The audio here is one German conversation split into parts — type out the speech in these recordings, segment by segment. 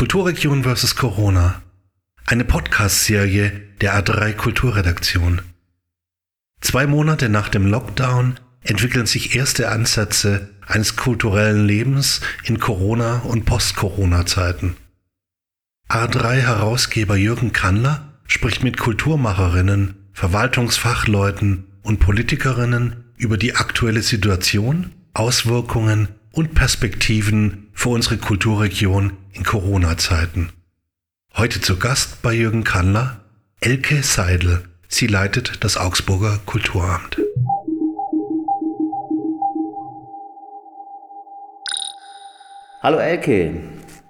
Kulturregion vs. Corona. Eine Podcast-Serie der A3 Kulturredaktion. Zwei Monate nach dem Lockdown entwickeln sich erste Ansätze eines kulturellen Lebens in Corona- und Post-Corona-Zeiten. A3-Herausgeber Jürgen Kandler spricht mit Kulturmacherinnen, Verwaltungsfachleuten und Politikerinnen über die aktuelle Situation, Auswirkungen und Perspektiven für unsere Kulturregion in Corona-Zeiten. Heute zu Gast bei Jürgen Kandler Elke Seidel. Sie leitet das Augsburger Kulturamt. Hallo Elke,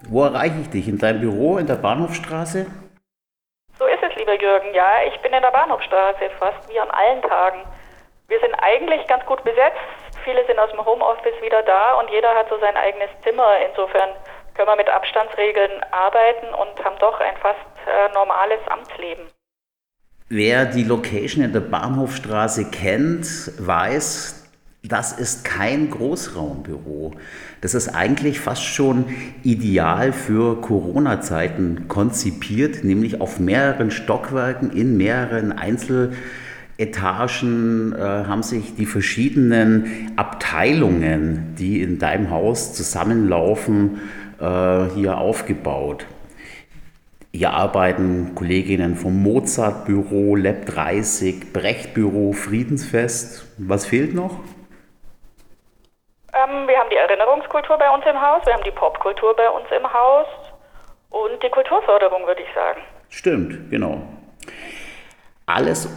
wo erreiche ich dich? In deinem Büro in der Bahnhofstraße? So ist es, lieber Jürgen. Ja, ich bin in der Bahnhofstraße, fast wie an allen Tagen. Wir sind eigentlich ganz gut besetzt. Viele sind aus dem Homeoffice wieder da und jeder hat so sein eigenes Zimmer. Insofern können wir mit Abstandsregeln arbeiten und haben doch ein fast äh, normales Amtsleben. Wer die Location in der Bahnhofstraße kennt, weiß, das ist kein Großraumbüro. Das ist eigentlich fast schon ideal für Corona-Zeiten konzipiert, nämlich auf mehreren Stockwerken in mehreren Einzeletagen äh, haben sich die verschiedenen Abteilungen, die in deinem Haus zusammenlaufen, äh, hier aufgebaut. Hier arbeiten Kolleginnen vom Mozart-Büro, Lab 30, Brecht-Büro, Friedensfest. Was fehlt noch? Ähm, wir haben die Erinnerungskultur bei uns im Haus, wir haben die Popkultur bei uns im Haus und die Kulturförderung, würde ich sagen. Stimmt, genau. Alles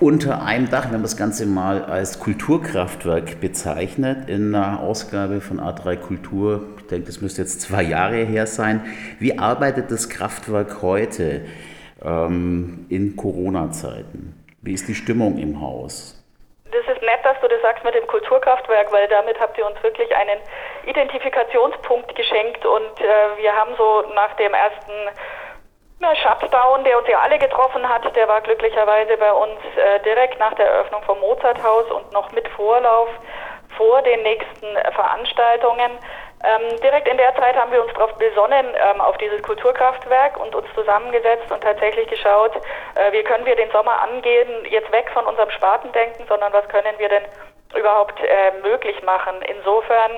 unter einem Dach. Wir haben das Ganze mal als Kulturkraftwerk bezeichnet in einer Ausgabe von A3 Kultur. Ich denke, das müsste jetzt zwei Jahre her sein. Wie arbeitet das Kraftwerk heute ähm, in Corona-Zeiten? Wie ist die Stimmung im Haus? Das ist nett, dass du das sagst mit dem Kulturkraftwerk, weil damit habt ihr uns wirklich einen Identifikationspunkt geschenkt und äh, wir haben so nach dem ersten na, Shutdown, der uns ja alle getroffen hat, der war glücklicherweise bei uns äh, direkt nach der Eröffnung vom Mozarthaus und noch mit Vorlauf vor den nächsten äh, Veranstaltungen. Ähm, direkt in der Zeit haben wir uns darauf besonnen, ähm, auf dieses Kulturkraftwerk und uns zusammengesetzt und tatsächlich geschaut, äh, wie können wir den Sommer angehen, jetzt weg von unserem Spartendenken, sondern was können wir denn überhaupt äh, möglich machen. Insofern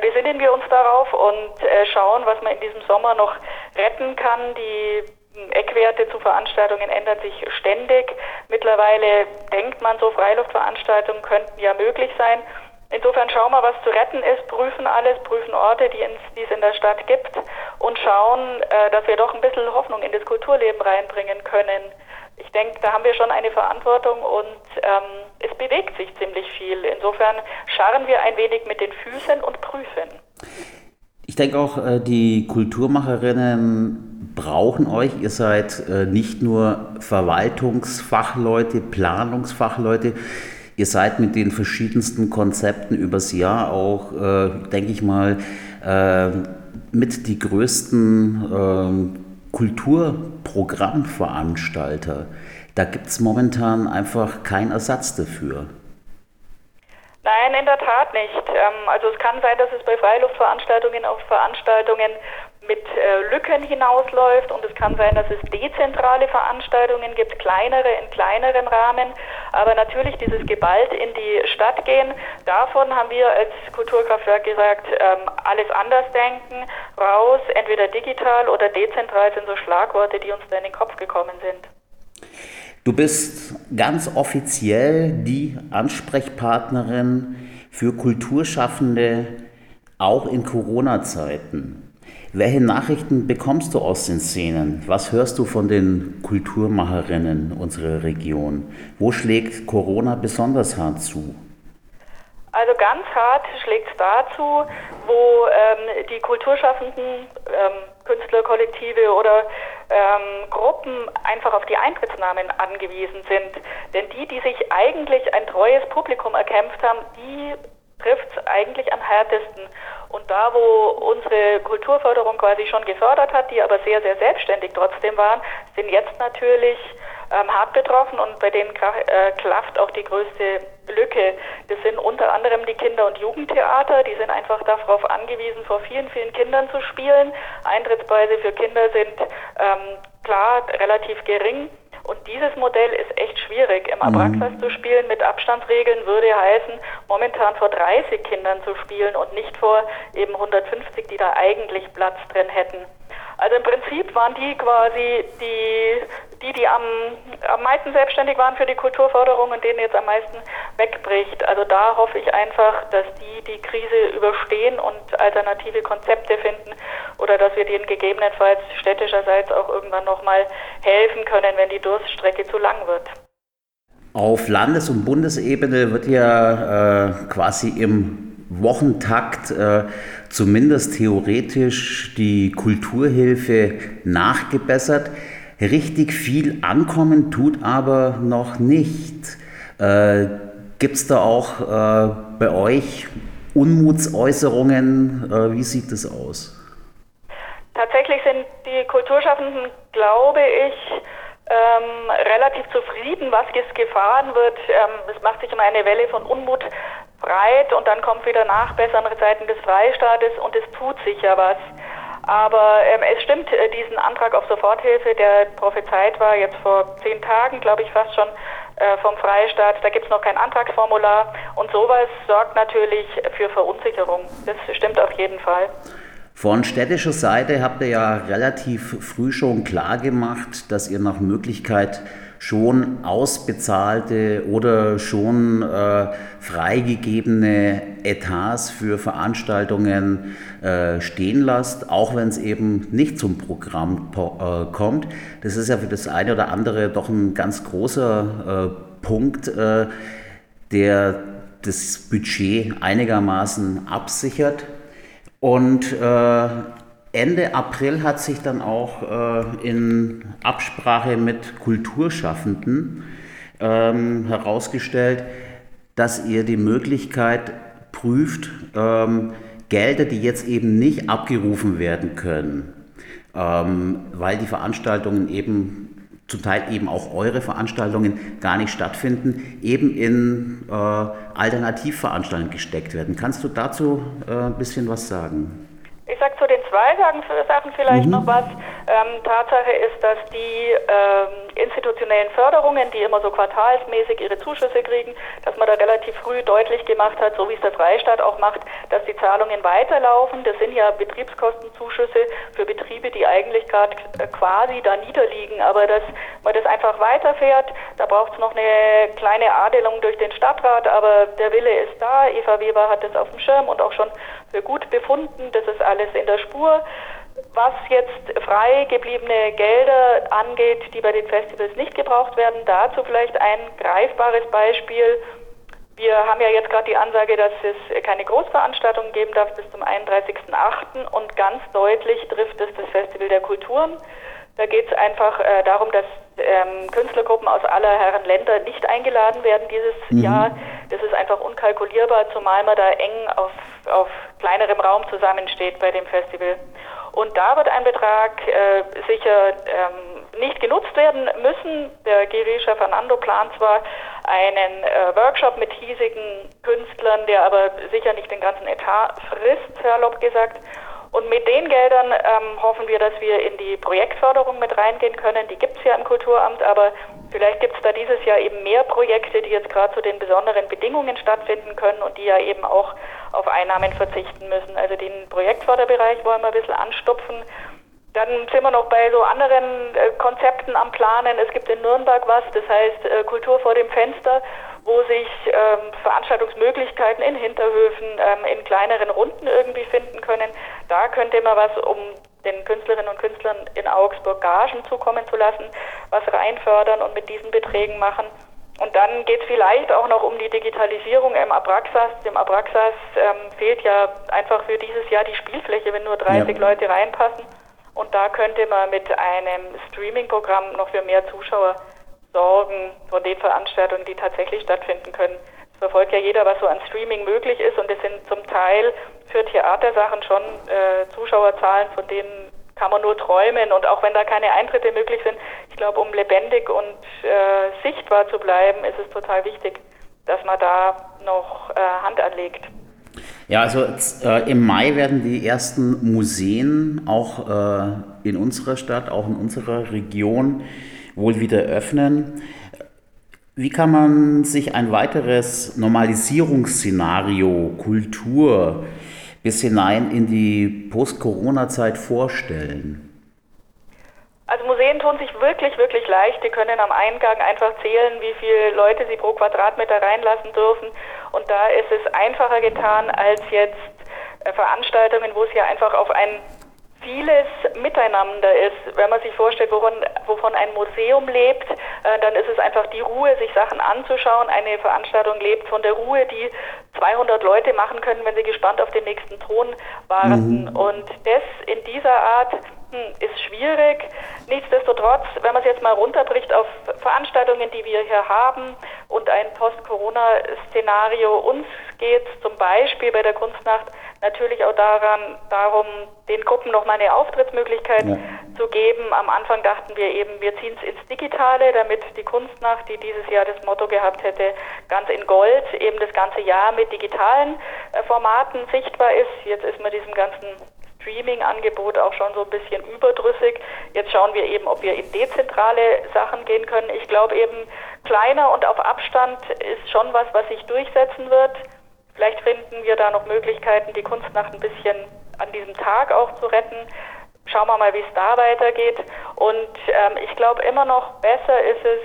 besinnen wir uns darauf und äh, schauen, was man in diesem Sommer noch retten kann. Die Eckwerte zu Veranstaltungen ändern sich ständig. Mittlerweile denkt man so, Freiluftveranstaltungen könnten ja möglich sein. Insofern schauen wir, was zu retten ist, prüfen alles, prüfen Orte, die, ins, die es in der Stadt gibt und schauen, äh, dass wir doch ein bisschen Hoffnung in das Kulturleben reinbringen können. Ich denke, da haben wir schon eine Verantwortung und ähm, es bewegt sich ziemlich viel. Insofern scharren wir ein wenig mit den Füßen und prüfen. Ich denke auch, äh, die Kulturmacherinnen brauchen euch. Ihr seid äh, nicht nur Verwaltungsfachleute, Planungsfachleute. Ihr seid mit den verschiedensten Konzepten übers Jahr auch, äh, denke ich mal, mit die größten äh, Kulturprogrammveranstalter. Da gibt es momentan einfach keinen Ersatz dafür. Nein, in der Tat nicht. Ähm, also es kann sein, dass es bei Freiluftveranstaltungen auf Veranstaltungen mit äh, Lücken hinausläuft und es kann sein, dass es dezentrale Veranstaltungen gibt, kleinere in kleineren Rahmen, aber natürlich dieses geballt in die Stadt gehen, davon haben wir als Kulturkraftwerk gesagt, ähm, alles anders denken, raus, entweder digital oder dezentral sind so Schlagworte, die uns da in den Kopf gekommen sind. Du bist ganz offiziell die Ansprechpartnerin für Kulturschaffende auch in Corona-Zeiten. Welche Nachrichten bekommst du aus den Szenen? Was hörst du von den Kulturmacherinnen unserer Region? Wo schlägt Corona besonders hart zu? Also ganz hart schlägt es dazu, wo ähm, die Kulturschaffenden, ähm, Künstlerkollektive oder ähm, Gruppen einfach auf die Eintrittsnahmen angewiesen sind. Denn die, die sich eigentlich ein treues Publikum erkämpft haben, die trifft es eigentlich am härtesten. Und da, wo unsere Kulturförderung quasi schon gefördert hat, die aber sehr, sehr selbstständig trotzdem waren, sind jetzt natürlich ähm, hart betroffen und bei denen äh, klafft auch die größte Lücke. Das sind unter anderem die Kinder- und Jugendtheater, die sind einfach darauf angewiesen, vor vielen, vielen Kindern zu spielen. Eintrittspreise für Kinder sind ähm, klar relativ gering. Und dieses Modell ist echt schwierig. Im Abraxas mhm. zu spielen mit Abstandsregeln würde heißen, momentan vor 30 Kindern zu spielen und nicht vor eben 150, die da eigentlich Platz drin hätten. Also im Prinzip waren die quasi die, die, die am, am meisten selbstständig waren für die Kulturförderung und denen jetzt am meisten wegbricht. Also da hoffe ich einfach, dass die die Krise überstehen und alternative Konzepte finden oder dass wir denen gegebenenfalls städtischerseits auch irgendwann nochmal helfen können, wenn die Durststrecke zu lang wird. Auf Landes- und Bundesebene wird ja äh, quasi im Wochentakt äh, zumindest theoretisch die Kulturhilfe nachgebessert. Richtig viel ankommen tut aber noch nicht. Äh, Gibt es da auch äh, bei euch Unmutsäußerungen? Äh, wie sieht das aus? Tatsächlich sind die Kulturschaffenden, glaube ich, ähm, relativ zufrieden, was gefahren wird. Ähm, es macht sich immer eine Welle von Unmut breit und dann kommt wieder Nachbessern Seiten des Freistaates und es tut sich ja was. Aber ähm, es stimmt, äh, diesen Antrag auf Soforthilfe, der prophezeit war, jetzt vor zehn Tagen, glaube ich, fast schon äh, vom Freistaat, da gibt es noch kein Antragsformular und sowas sorgt natürlich für Verunsicherung. Das stimmt auf jeden Fall. Von städtischer Seite habt ihr ja relativ früh schon klar gemacht, dass ihr nach Möglichkeit schon ausbezahlte oder schon äh, freigegebene Etats für Veranstaltungen äh, stehen lasst, auch wenn es eben nicht zum Programm äh, kommt. Das ist ja für das eine oder andere doch ein ganz großer äh, Punkt, äh, der das Budget einigermaßen absichert. Und äh, Ende April hat sich dann auch äh, in Absprache mit Kulturschaffenden ähm, herausgestellt, dass ihr die Möglichkeit prüft, ähm, Gelder, die jetzt eben nicht abgerufen werden können, ähm, weil die Veranstaltungen eben zum Teil eben auch eure Veranstaltungen gar nicht stattfinden, eben in äh, Alternativveranstaltungen gesteckt werden. Kannst du dazu äh, ein bisschen was sagen? Zu den zwei Sachen vielleicht mhm. noch was. Ähm, Tatsache ist, dass die ähm, institutionellen Förderungen, die immer so quartalsmäßig ihre Zuschüsse kriegen, dass man da relativ früh deutlich gemacht hat, so wie es der Freistaat auch macht, dass die Zahlungen weiterlaufen. Das sind ja Betriebskostenzuschüsse für Betriebe, die eigentlich gerade äh, quasi da niederliegen, aber dass man das einfach weiterfährt, da braucht es noch eine kleine Adelung durch den Stadtrat, aber der Wille ist da. Eva Weber hat das auf dem Schirm und auch schon für gut befunden. Das ist alles in der Spur. Was jetzt frei gebliebene Gelder angeht, die bei den Festivals nicht gebraucht werden, dazu vielleicht ein greifbares Beispiel. Wir haben ja jetzt gerade die Ansage, dass es keine Großveranstaltungen geben darf bis zum 31.08. und ganz deutlich trifft es das Festival der Kulturen. Da geht es einfach äh, darum, dass ähm, Künstlergruppen aus aller Herren Länder nicht eingeladen werden dieses mhm. Jahr. Das ist einfach unkalkulierbar, zumal man da eng auf, auf kleinerem Raum zusammensteht bei dem Festival. Und da wird ein Betrag äh, sicher ähm, nicht genutzt werden müssen. Der Girisha Fernando plant zwar einen äh, Workshop mit hiesigen Künstlern, der aber sicher nicht den ganzen Etat frisst, salopp gesagt. Und mit den Geldern ähm, hoffen wir, dass wir in die Projektförderung mit reingehen können. Die gibt es ja im Kulturamt, aber vielleicht gibt es da dieses Jahr eben mehr Projekte, die jetzt gerade zu den besonderen Bedingungen stattfinden können und die ja eben auch auf Einnahmen verzichten müssen. Also den Projektförderbereich wollen wir ein bisschen anstupfen. Dann sind wir noch bei so anderen äh, Konzepten am Planen. Es gibt in Nürnberg was, das heißt äh, Kultur vor dem Fenster, wo sich ähm, Veranstaltungsmöglichkeiten in Hinterhöfen ähm, in kleineren Runden irgendwie finden können. Da könnte man was, um den Künstlerinnen und Künstlern in Augsburg Gagen zukommen zu lassen, was reinfördern und mit diesen Beträgen machen. Und dann geht es vielleicht auch noch um die Digitalisierung im Abraxas. Dem Abraxas ähm, fehlt ja einfach für dieses Jahr die Spielfläche, wenn nur 30 ja. Leute reinpassen. Und da könnte man mit einem Streaming-Programm noch für mehr Zuschauer sorgen von den Veranstaltungen, die tatsächlich stattfinden können. Verfolgt ja jeder, was so an Streaming möglich ist und es sind zum Teil für Theatersachen schon äh, Zuschauerzahlen, von denen kann man nur träumen und auch wenn da keine Eintritte möglich sind, ich glaube, um lebendig und äh, sichtbar zu bleiben, ist es total wichtig, dass man da noch äh, Hand anlegt. Ja, also äh, im Mai werden die ersten Museen auch äh, in unserer Stadt, auch in unserer Region wohl wieder öffnen. Wie kann man sich ein weiteres Normalisierungsszenario Kultur bis hinein in die Post-Corona-Zeit vorstellen? Also Museen tun sich wirklich, wirklich leicht. Die können am Eingang einfach zählen, wie viele Leute sie pro Quadratmeter reinlassen dürfen. Und da ist es einfacher getan als jetzt äh, Veranstaltungen, wo es ja einfach auf ein vieles miteinander ist. Wenn man sich vorstellt, wovon, wovon ein Museum lebt, äh, dann ist es einfach die Ruhe, sich Sachen anzuschauen. Eine Veranstaltung lebt von der Ruhe, die 200 Leute machen können, wenn sie gespannt auf den nächsten Ton warten. Mhm. Und das in dieser Art hm, ist schwierig. Nichtsdestotrotz, wenn man es jetzt mal runterbricht auf Veranstaltungen, die wir hier haben und ein Post-Corona-Szenario, uns geht es zum Beispiel bei der Kunstnacht natürlich auch daran, darum, den Gruppen nochmal eine Auftrittsmöglichkeit ja. zu geben. Am Anfang dachten wir eben, wir ziehen es ins Digitale, damit die Kunstnacht, die dieses Jahr das Motto gehabt hätte, ganz in Gold, eben das ganze Jahr mit digitalen äh, Formaten sichtbar ist. Jetzt ist man diesem ganzen Streaming-Angebot auch schon so ein bisschen überdrüssig. Jetzt schauen wir eben, ob wir in dezentrale Sachen gehen können. Ich glaube eben, kleiner und auf Abstand ist schon was, was sich durchsetzen wird. Vielleicht finden wir da noch Möglichkeiten, die Kunstnacht ein bisschen an diesem Tag auch zu retten. Schauen wir mal, wie es da weitergeht. Und ähm, ich glaube immer noch besser ist es,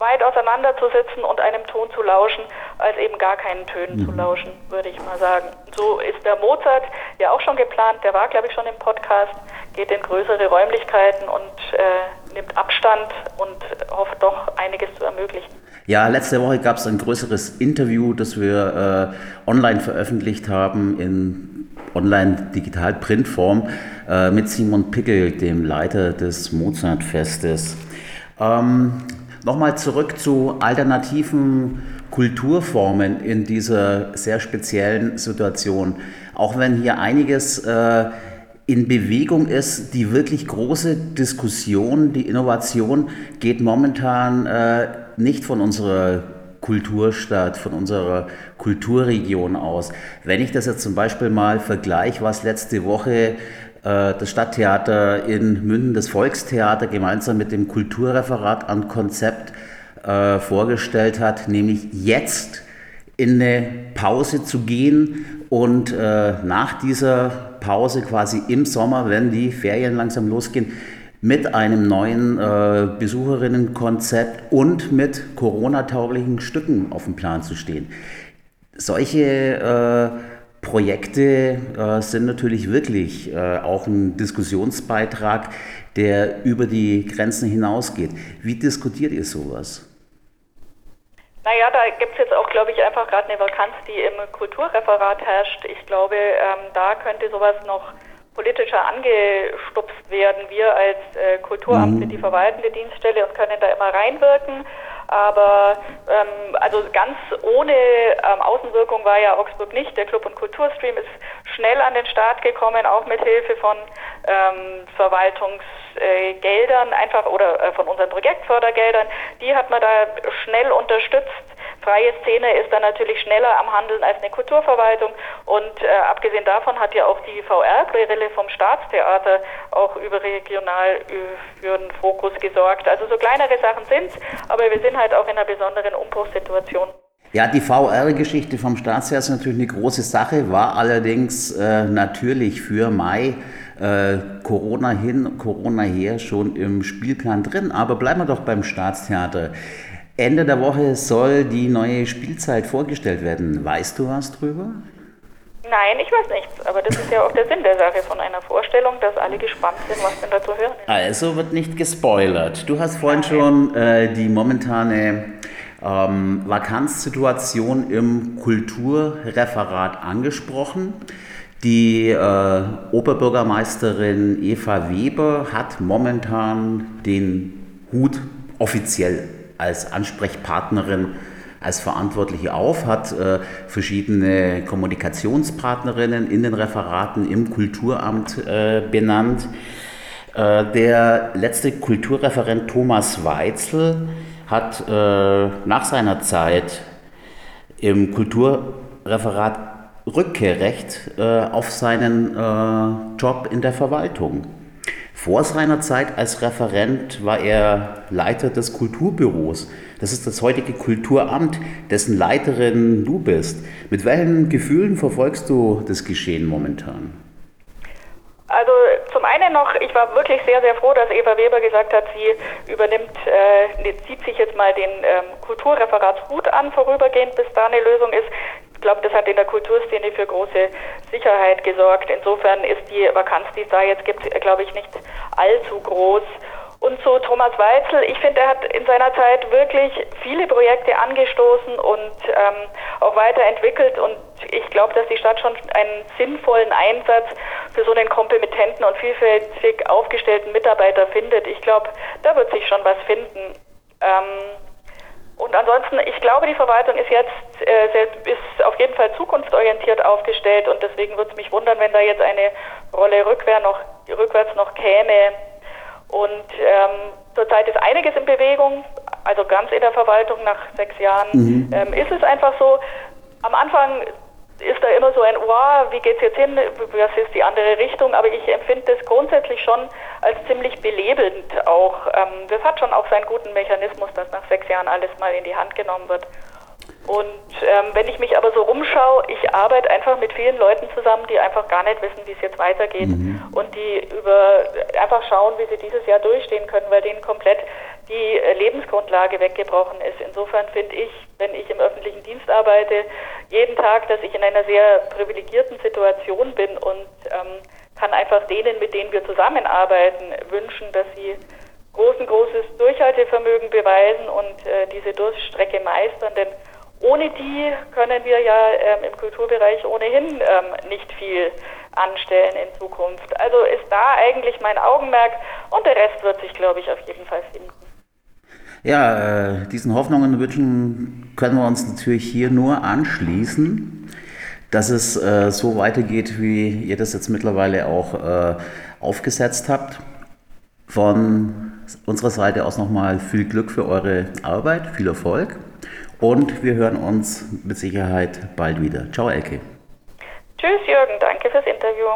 weit auseinanderzusitzen und einem Ton zu lauschen, als eben gar keinen Tönen mhm. zu lauschen, würde ich mal sagen. So ist der Mozart ja auch schon geplant, der war, glaube ich, schon im Podcast, geht in größere Räumlichkeiten und äh, nimmt Abstand und hofft doch einiges zu ermöglichen. Ja, letzte Woche gab es ein größeres Interview, das wir äh, online veröffentlicht haben in Online-Digital-Printform äh, mit Simon Pickel, dem Leiter des Mozart-Festes. Ähm, Nochmal zurück zu alternativen Kulturformen in dieser sehr speziellen Situation. Auch wenn hier einiges äh, in Bewegung ist, die wirklich große Diskussion, die Innovation geht momentan äh, nicht von unserer Kulturstadt, von unserer Kulturregion aus. Wenn ich das jetzt zum Beispiel mal vergleiche, was letzte Woche äh, das Stadttheater in Münden, das Volkstheater, gemeinsam mit dem Kulturreferat an Konzept äh, vorgestellt hat, nämlich jetzt in eine Pause zu gehen und äh, nach dieser Pause quasi im Sommer, wenn die Ferien langsam losgehen, mit einem neuen äh, Besucherinnenkonzept und mit Corona-tauglichen Stücken auf dem Plan zu stehen. Solche äh, Projekte äh, sind natürlich wirklich äh, auch ein Diskussionsbeitrag, der über die Grenzen hinausgeht. Wie diskutiert ihr sowas? Naja, da gibt es jetzt auch, glaube ich, einfach gerade eine Vakanz, die im Kulturreferat herrscht. Ich glaube, ähm, da könnte sowas noch politischer angestupst werden. Wir als äh, Kulturamt sind mhm. die verwaltende Dienststelle und können da immer reinwirken. Aber ähm, also ganz ohne ähm, Außenwirkung war ja Augsburg nicht. Der Club- und Kulturstream ist schnell an den Start gekommen, auch mit Hilfe von ähm, Verwaltungsgeldern, äh, einfach oder äh, von unseren Projektfördergeldern. Die hat man da schnell unterstützt freie Szene ist dann natürlich schneller am Handeln als eine Kulturverwaltung. Und äh, abgesehen davon hat ja auch die VR-Brille vom Staatstheater auch überregional äh, für einen Fokus gesorgt. Also so kleinere Sachen sind aber wir sind halt auch in einer besonderen Umbruchssituation. Ja, die VR-Geschichte vom Staatstheater ist natürlich eine große Sache, war allerdings äh, natürlich für Mai äh, Corona hin, Corona her schon im Spielplan drin. Aber bleiben wir doch beim Staatstheater. Ende der Woche soll die neue Spielzeit vorgestellt werden. Weißt du was drüber? Nein, ich weiß nichts. Aber das ist ja auch der Sinn der Sache von einer Vorstellung, dass alle gespannt sind, was denn da zu hören ist. Also wird nicht gespoilert. Du hast vorhin schon äh, die momentane ähm, Vakanzsituation im Kulturreferat angesprochen. Die äh, Oberbürgermeisterin Eva Weber hat momentan den Hut offiziell als Ansprechpartnerin als Verantwortliche auf, hat äh, verschiedene Kommunikationspartnerinnen in den Referaten im Kulturamt äh, benannt. Äh, der letzte Kulturreferent Thomas Weitzel hat äh, nach seiner Zeit im Kulturreferat Rückkehrrecht äh, auf seinen Job in der Verwaltung. Vor seiner Zeit als Referent war er Leiter des Kulturbüros. Das ist das heutige Kulturamt, dessen Leiterin du bist. Mit welchen Gefühlen verfolgst du das Geschehen momentan? Also zum einen noch, ich war wirklich sehr, sehr froh, dass Eva Weber gesagt hat, sie übernimmt, äh, zieht sich jetzt mal den ähm, Kulturreferatshut an, vorübergehend, bis da eine Lösung ist. Ich glaube, das hat in der Kulturszene für große Sicherheit gesorgt. Insofern ist die Vakanz, die es da jetzt gibt, glaube ich, nicht allzu groß. Und zu Thomas Weitzel, ich finde, er hat in seiner Zeit wirklich viele Projekte angestoßen und ähm, auch weiterentwickelt. Und ich glaube, dass die Stadt schon einen sinnvollen Einsatz für so einen kompetenten und vielfältig aufgestellten Mitarbeiter findet. Ich glaube, da wird sich schon was finden. Ähm, und ansonsten, ich glaube, die Verwaltung ist jetzt äh, ist auf jeden Fall zukunftsorientiert aufgestellt und deswegen würde es mich wundern, wenn da jetzt eine Rolle rückwärts noch, rückwärts noch käme. Und ähm, zurzeit ist einiges in Bewegung, also ganz in der Verwaltung nach sechs Jahren mhm. ähm, ist es einfach so. Am Anfang ist da immer so ein, wow, wie geht's jetzt hin, was ist die andere Richtung, aber ich empfinde das schon als ziemlich belebend auch. Ähm, das hat schon auch seinen guten Mechanismus, dass nach sechs Jahren alles mal in die Hand genommen wird. Und ähm, wenn ich mich aber so rumschaue, ich arbeite einfach mit vielen Leuten zusammen, die einfach gar nicht wissen, wie es jetzt weitergeht mhm. und die über einfach schauen, wie sie dieses Jahr durchstehen können, weil denen komplett die Lebensgrundlage weggebrochen ist. Insofern finde ich, wenn ich im öffentlichen Dienst arbeite, jeden Tag, dass ich in einer sehr privilegierten Situation bin und ähm, kann einfach denen, mit denen wir zusammenarbeiten, wünschen, dass sie großen, großes Durchhaltevermögen beweisen und äh, diese Durststrecke meistern, denn ohne die können wir ja ähm, im Kulturbereich ohnehin ähm, nicht viel anstellen in Zukunft. Also ist da eigentlich mein Augenmerk und der Rest wird sich, glaube ich, auf jeden Fall finden. Ja, äh, diesen Hoffnungen und Wünschen können wir uns natürlich hier nur anschließen, dass es äh, so weitergeht, wie ihr das jetzt mittlerweile auch äh, aufgesetzt habt. Von unserer Seite aus nochmal viel Glück für eure Arbeit, viel Erfolg und wir hören uns mit Sicherheit bald wieder. Ciao, Elke. Tschüss, Jürgen. Danke fürs Interview.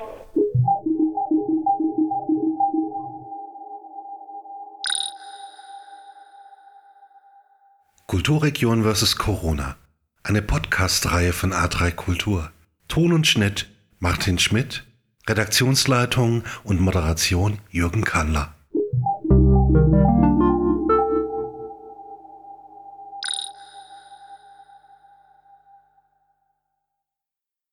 Kulturregion vs. Corona. Eine Podcast-Reihe von A3 Kultur. Ton und Schnitt Martin Schmidt. Redaktionsleitung und Moderation Jürgen Kannler.